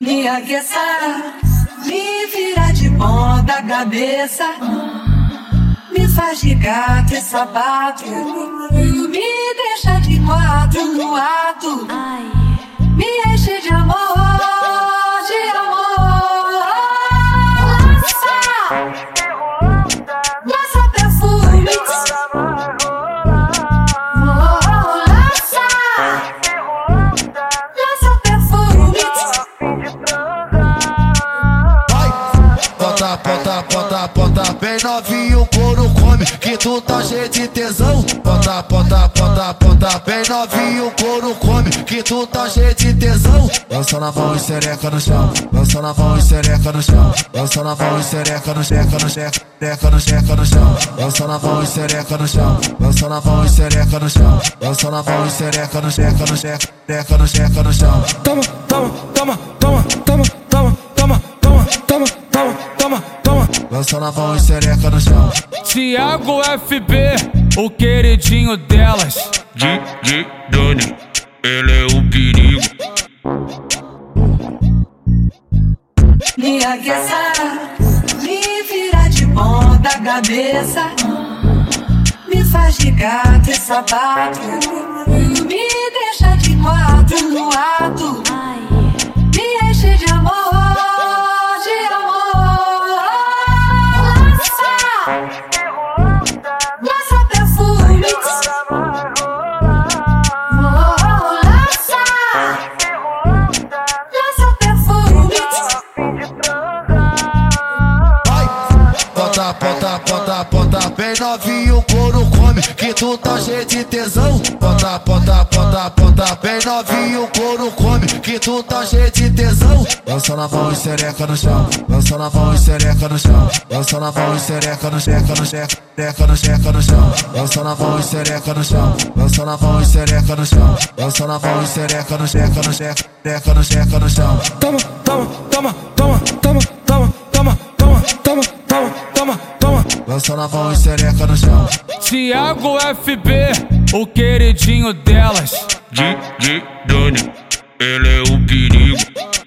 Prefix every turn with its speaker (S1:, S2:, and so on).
S1: Me aqueça, me vira de ponta cabeça. Me faz de gato e sapato. Me
S2: bota, bota, bota bem novinho, couro come, que tu tá cheio de tesão. Bota, bota, bota, bota bem novinho, couro come, que tu tá cheio de tesão. Lança na mão e sereca no chão, lança na mão e sereca no chão, lança na mão e sereca no checa no checa, seca no checa no chão. Lança na mão e sereca no chão, lança na mão e sereca no chão, lança na mão e sereca no checa no checa, seca no checa no chão.
S3: Toma, toma, toma, toma, toma,
S2: Lança na mão e sereca no chão.
S3: Tiago FB, o queridinho delas.
S4: de, de Dani, ele é o perigo.
S1: Me aqueça, me vira de ponta cabeça. Me faz de gato e sapato. Me deixa de
S2: bota, bota, bota, bem novinho, o couro come, que tu tá cheio de tesão. Bota, bota, bota, bota bem novinho, o couro come, que tu tá cheio de tesão. Lança na mão e sereca no chão, lança na mão e sereca no chão, lança na mão e sereca no checa no checa, seca no checa no chão. Lança na mão e sereca no chão, lança na mão e sereca no chão, lança na mão e sereca no checa no checa, seca no checa no chão.
S3: Toma, toma.
S2: Lança na mão e sereca no chão.
S3: Tiago FB, o queridinho delas.
S4: De, de Dani, ele é o perigo.